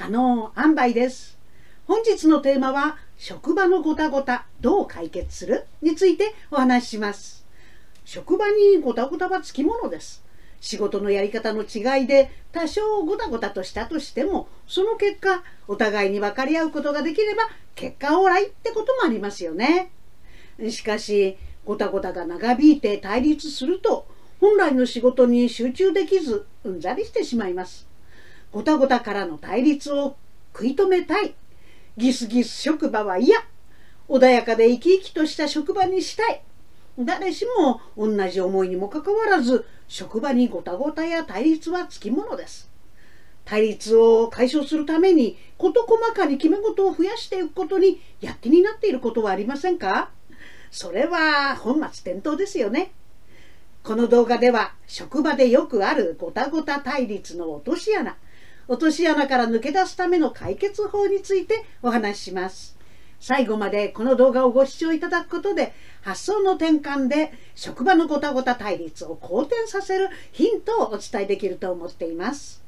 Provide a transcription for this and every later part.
可能塩梅です。本日のテーマは職場のごたごたどう解決するについてお話しします。職場にごたごたはつきものです。仕事のやり方の違いで多少ごたごたとしたとしてもその結果お互いに分かり合うことができれば結果オーライってこともありますよね。しかしごたごたが長引いて対立すると本来の仕事に集中できずうんざりしてしまいます。ごたごたからの対立を食い止めたい。ギスギス職場は嫌。穏やかで生き生きとした職場にしたい。誰しも同じ思いにもかかわらず職場にごたごたや対立はつきものです。対立を解消するために事細かに決め事を増やしていくことに躍起になっていることはありませんか？それは本末転倒ですよね。この動画では職場でよくあるごたごた対立の落とし穴。落とし穴から抜け出すための解決法についてお話しします。最後までこの動画をご視聴いただくことで発想の転換で職場のごたごた対立を好転させるヒントをお伝えできると思っています。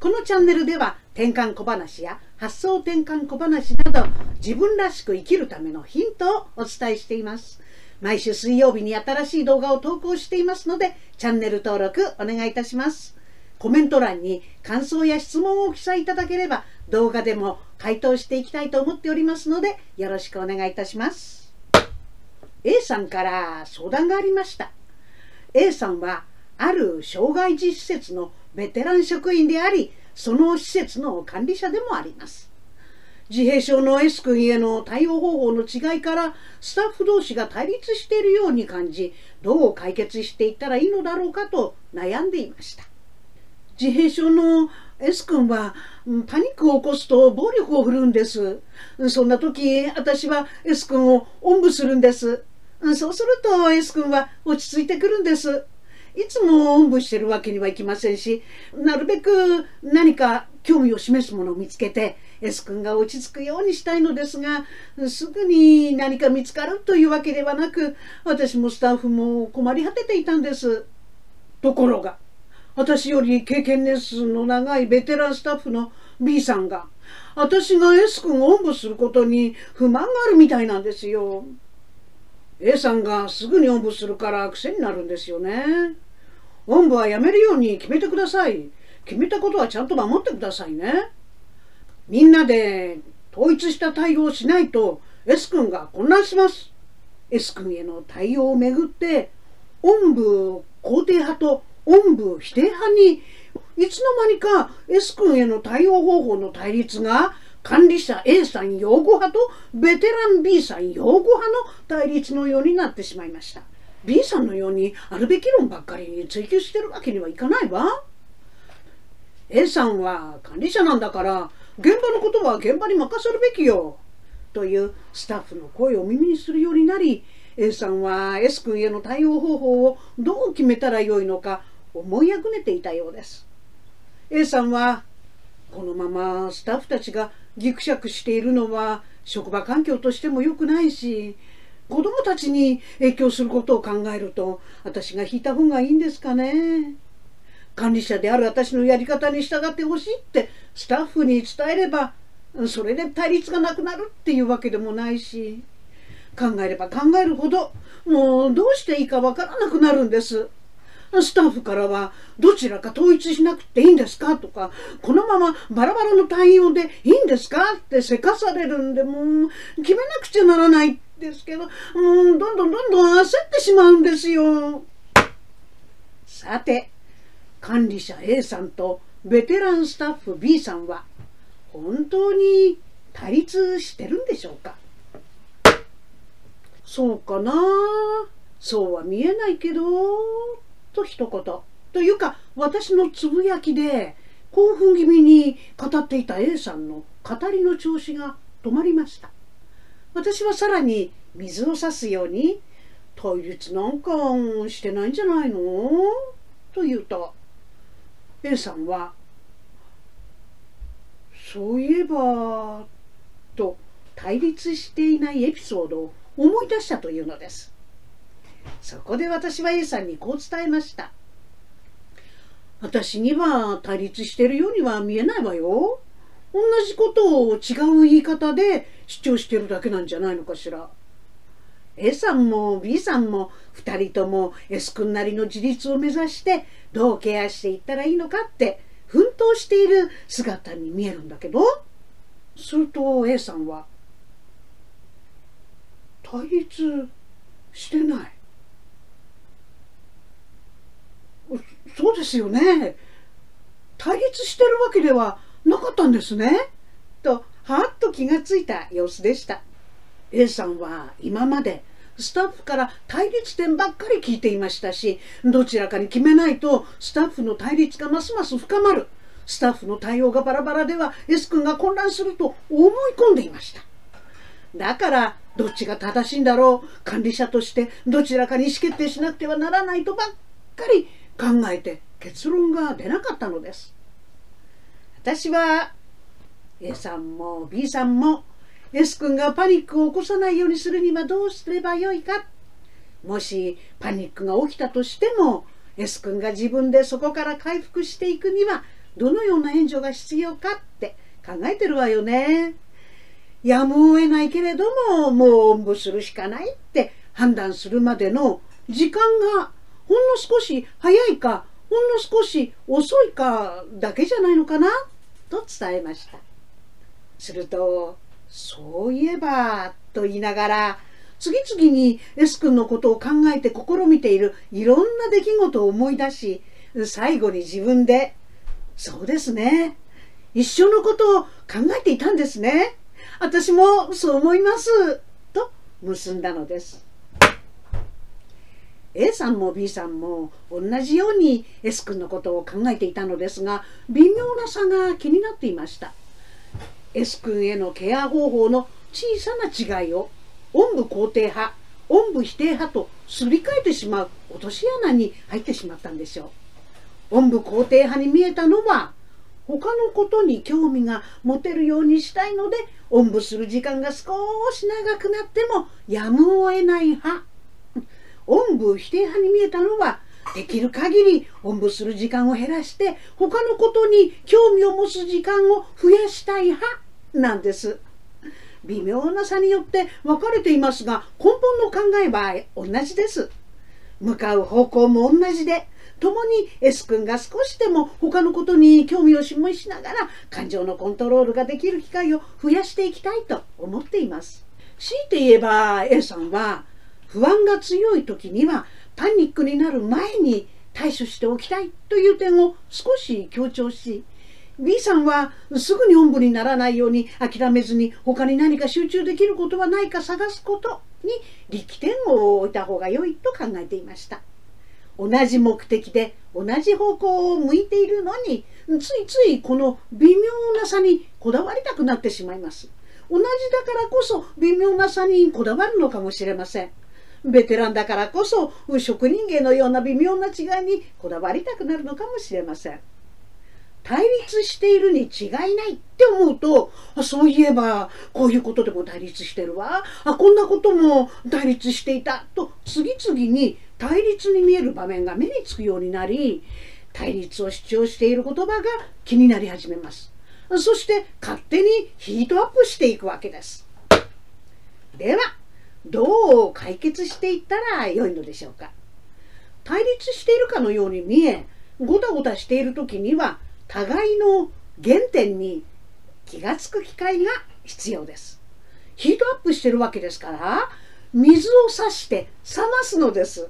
このチャンネルでは転換小話や発想転換小話など自分らしく生きるためのヒントをお伝えしています。毎週水曜日に新しい動画を投稿していますのでチャンネル登録お願いいたします。コメント欄に感想や質問を記載いただければ動画でも回答していきたいと思っておりますのでよろしくお願いいたします。A さんから相談がありました。A さんはある障害児施設のベテラン職員でありその施設の管理者でもあります。自閉症の S 君への対応方法の違いからスタッフ同士が対立しているように感じどう解決していったらいいのだろうかと悩んでいました。自閉症の S 君はパニックを起こすと暴力を振るうんです。そんな時、私は S 君をおんぶするんです。そうすると S 君は落ち着いてくるんです。いつもおんぶしてるわけにはいきませんし、なるべく何か興味を示すものを見つけて S 君が落ち着くようにしたいのですが、すぐに何か見つかるというわけではなく、私もスタッフも困り果てていたんです。ところが、私より経験年数の長いベテランスタッフの B さんが私が S 君をおんぶすることに不満があるみたいなんですよ。A さんがすぐにおんぶするから癖になるんですよね。おんぶはやめるように決めてください。決めたことはちゃんと守ってくださいね。みんなで統一した対応をしないと S 君が混乱します。S 君への対応をめぐっておんぶ肯定派とおんぶ否定派にいつの間にか S 君への対応方法の対立が管理者 A さん擁護派とベテラン B さん擁護派の対立のようになってしまいました。B さんのようにあるべき論ばっかりに追求してるわけにはいかないわ。A さんは管理者なんだから現場のことは現場に任せるべきよ。というスタッフの声を耳にするようになり A さんは S 君への対応方法をどう決めたらよいのか思いあぐねていたようです A さんはこのままスタッフたちがぎくしゃくしているのは職場環境としても良くないし子供たちに影響することを考えると私が引いた方がいいんですかね管理者である私のやり方に従ってほしいってスタッフに伝えればそれで対立がなくなるっていうわけでもないし考えれば考えるほどもうどうしていいかわからなくなるんです。スタッフからはどちらか統一しなくていいんですか？とかこのままバラバラの対応でいいんですか？ってせかされるんでもう決めなくちゃならないですけどもうどんどんどんどん焦ってしまうんですよ。さて管理者 A さんとベテランスタッフ B さんは本当に対立してるんでしょうか？そうかな？そうは見えないけど。と一言。というか私のつぶやきで興奮気味に語っていた A さんの語りの調子が止まりました。私はさらに水を差すように「対立なんかしてないんじゃないの?」と言うと A さんは「そういえば」と対立していないエピソードを思い出したというのです。そこで私は A さんにこう伝えました私には対立してるようには見えないわよ。同じことを違う言い方で主張してるだけなんじゃないのかしら。A さんも B さんも2人とも S 君なりの自立を目指してどうケアしていったらいいのかって奮闘している姿に見えるんだけどすると A さんは対立してないそうですよね。対立してるわけではなかったんですね。とはっと気がついた様子でした。A さんは今までスタッフから対立点ばっかり聞いていましたしどちらかに決めないとスタッフの対立がますます深まる。スタッフの対応がバラバラでは S 君が混乱すると思い込んでいました。だからどっちが正しいんだろう。管理者としてどちらかに意思決定しなくてはならないとばっかり考えて結論が出なかったのです私は A さんも B さんも S 君がパニックを起こさないようにするにはどうすればよいかもしパニックが起きたとしても S 君が自分でそこから回復していくにはどのような援助が必要かって考えてるわよね。やむを得ないけれどももうおんぶするしかないって判断するまでの時間がほんの少し早いかほんの少し遅いかだけじゃないのかな？と伝えました。するとそういえば、と言いながら、次々に S 君のことを考えて試みているいろんな出来事を思い出し、最後に自分で、そうですね。一緒のことを考えていたんですね。私もそう思います。と結んだのです。A さんも B さんも同じように S 君のことを考えていたのですが微妙な差が気になっていました。S 君へのケア方法の小さな違いをおんぶ肯定派おんぶ否定派とすり替えてしまう落とし穴に入ってしまったんでしょう。おんぶ肯定派に見えたのは他のことに興味が持てるようにしたいのでおんぶする時間が少し長くなってもやむを得ない派。おんぶ否定派に見えたのはできる限りおんぶする時間を減らして他のことに興味を持つ時間を増やしたい派なんです。微妙な差によって分かれていますが根本の考えは同じです。向かう方向も同じで共に S 君が少しでも他のことに興味を示しながら感情のコントロールができる機会を増やしていきたいと思っています。強いて言えば A さんは不安が強い時にはパニックになる前に対処しておきたいという点を少し強調し B さんはすぐにおんぶにならないように諦めずに他に何か集中できることはないか探すことに力点を置いた方が良いと考えていました。同じ目的で同じ方向を向いているのについついこの微妙な差にこだわりたくなってしまいます。同じだからこそ微妙な差にこだわるのかもしれません。ベテランだからこそ職人芸のような微妙な違いにこだわりたくなるのかもしれません。対立しているに違いないって思うとあそういえばこういうことでも対立してるわ。あこんなことも対立していたと次々に対立に見える場面が目につくようになり対立を主張している言葉が気になり始めます。そして勝手にヒートアップしていくわけです。ではどう解決していったらよいのでしょうか。対立しているかのように見えごたごたしている時には互いの原点に気がつく機会が必要です。ヒートアップしてるわけですから水を差して冷ますのです。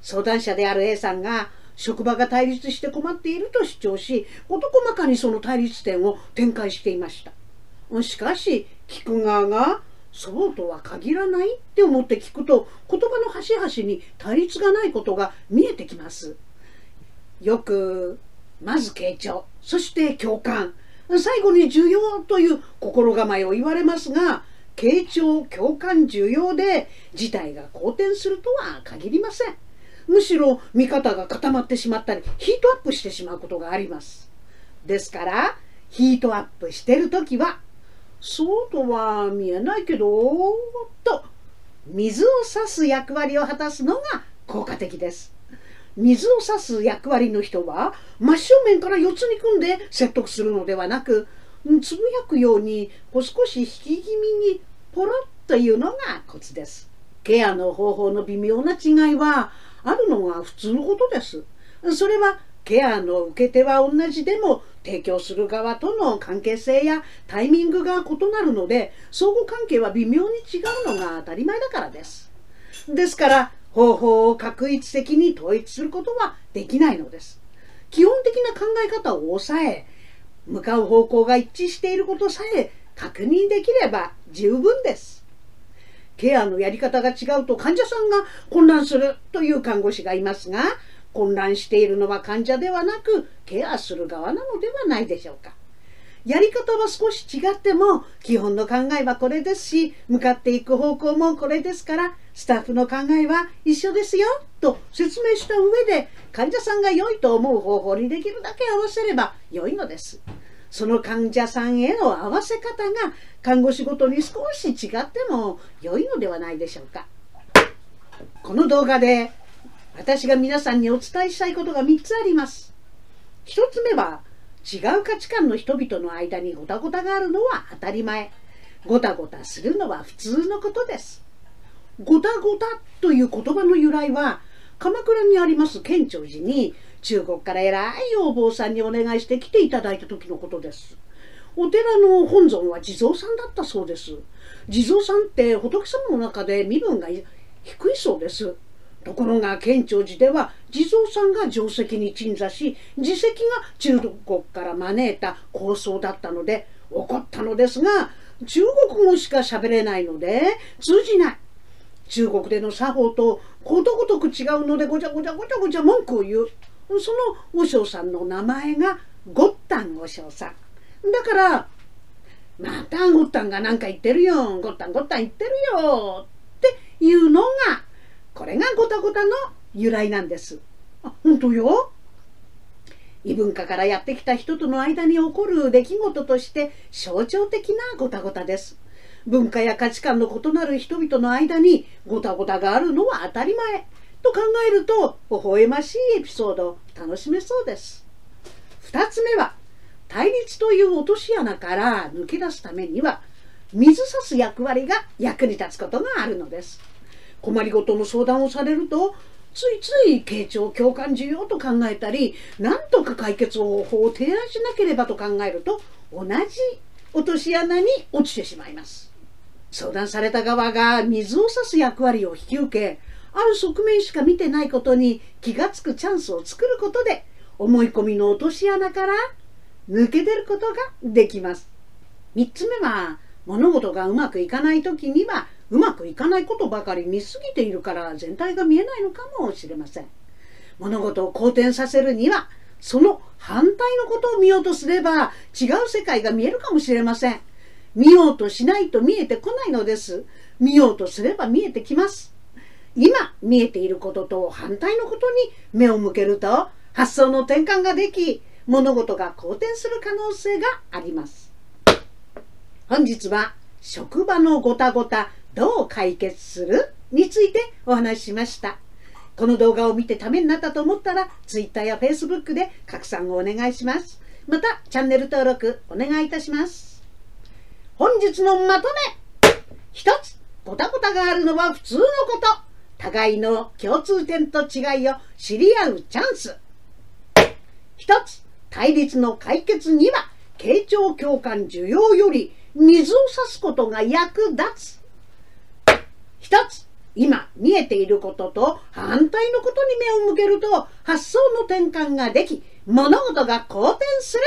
相談者である A さんが職場が対立して困っていると主張し事細かにその対立点を展開していました。しかし聞く側がそうとは限らないって思って聞くと言葉の端々に対立がないことが見えてきます。よくまず傾聴そして共感。最後に重要という心構えを言われますが傾聴共感重要で事態が好転するとは限りません。むしろ見方が固まってしまったりヒートアップしてしまうことがあります。ですからヒートアップしてる時はそうとは見えないけどと水を差す役割を果たすのが効果的です水を差す役割の人は真正面から四つに組んで説得するのではなくつぶやくように少し引き気味にポロッというのがコツです。ケアの方法の微妙な違いはあるのが普通のことです。それはケアの受け手は同じでも提供する側との関係性やタイミングが異なるので相互関係は微妙に違うのが当たり前だからです。ですから方法を確一的に統一することはできないのです。基本的な考え方を抑え向かう方向が一致していることさえ確認できれば十分です。ケアのやり方が違うと患者さんが混乱するという看護師がいますが混乱しているのは患者ではなくケアする側なのではないでしょうか。やり方は少し違っても基本の考えはこれですし向かっていく方向もこれですからスタッフの考えは一緒ですよと説明した上で患者さんが良いと思う方法にできるだけ合わせれば良いのです。その患者さんへの合わせ方が看護師ごとに少し違っても良いのではないでしょうか。この動画で私が皆さんにお伝えしたいことが3つあります。1つ目は、違う価値観の人々の間にごたごたがあるのは当たり前。ごたごたするのは普通のことです。ごたごたという言葉の由来は、鎌倉にあります県庁寺に中国から偉いお坊さんにお願いして来ていただいた時のことです。お寺の本尊は地蔵さんだったそうです。地蔵さんって仏様の中で身分が低いそうです。ところが県庁寺では地蔵さんが定石に鎮座し自石が中国から招いた構想だったので怒ったのですが中国語しか喋れないので通じない。中国での作法とことごとく違うのでごちゃごちゃごちゃごちゃ文句を言う。その和尚さんの名前がゴッタン和尚さん。だからまたゴッタンが何か言ってるよ。ゴッタンゴッタン言ってるよ。っていうのがこれがゴタゴタの由来なんです。あ、本当よ？異文化からやってきた人との間に起こる出来事として象徴的なゴタゴタです。文化や価値観の異なる人々の間にゴタゴタがあるのは当たり前と考えると微笑ましいエピソードを楽しめそうです。2つ目は対立という落とし穴から抜け出すためには水差す役割が役に立つことがあるのです。困りごとの相談をされるとついつい傾聴共感需要と考えたり何とか解決方法を提案しなければと考えると同じ落とし穴に落ちてしまいます。相談された側が水を差す役割を引き受けある側面しか見てないことに気がつくチャンスを作ることで思い込みの落とし穴から抜け出ることができます。3つ目は物事がうまくいかない時にはうまくいかないことばかり見すぎているから全体が見えないのかもしれません。物事を好転させるにはその反対のことを見ようとすれば違う世界が見えるかもしれません。見ようとしないと見えてこないのです。見ようとすれば見えてきます。今見えていることと反対のことに目を向けると発想の転換ができ物事が好転する可能性があります。本日は職場のごたごたどう解決するについてお話ししました。この動画を見てためになったと思ったら Twitter や Facebook で拡散をお願いします。またチャンネル登録お願いいたします。本日のまとめ一つ、ごたごたがあるのは普通のこと。互いの共通点と違いを知り合うチャンス。一つ、対立の解決には、傾聴共感需要より水を差すことが役立つ。一つ、今見えていることと反対のことに目を向けると発想の転換ができ、物事が好転する。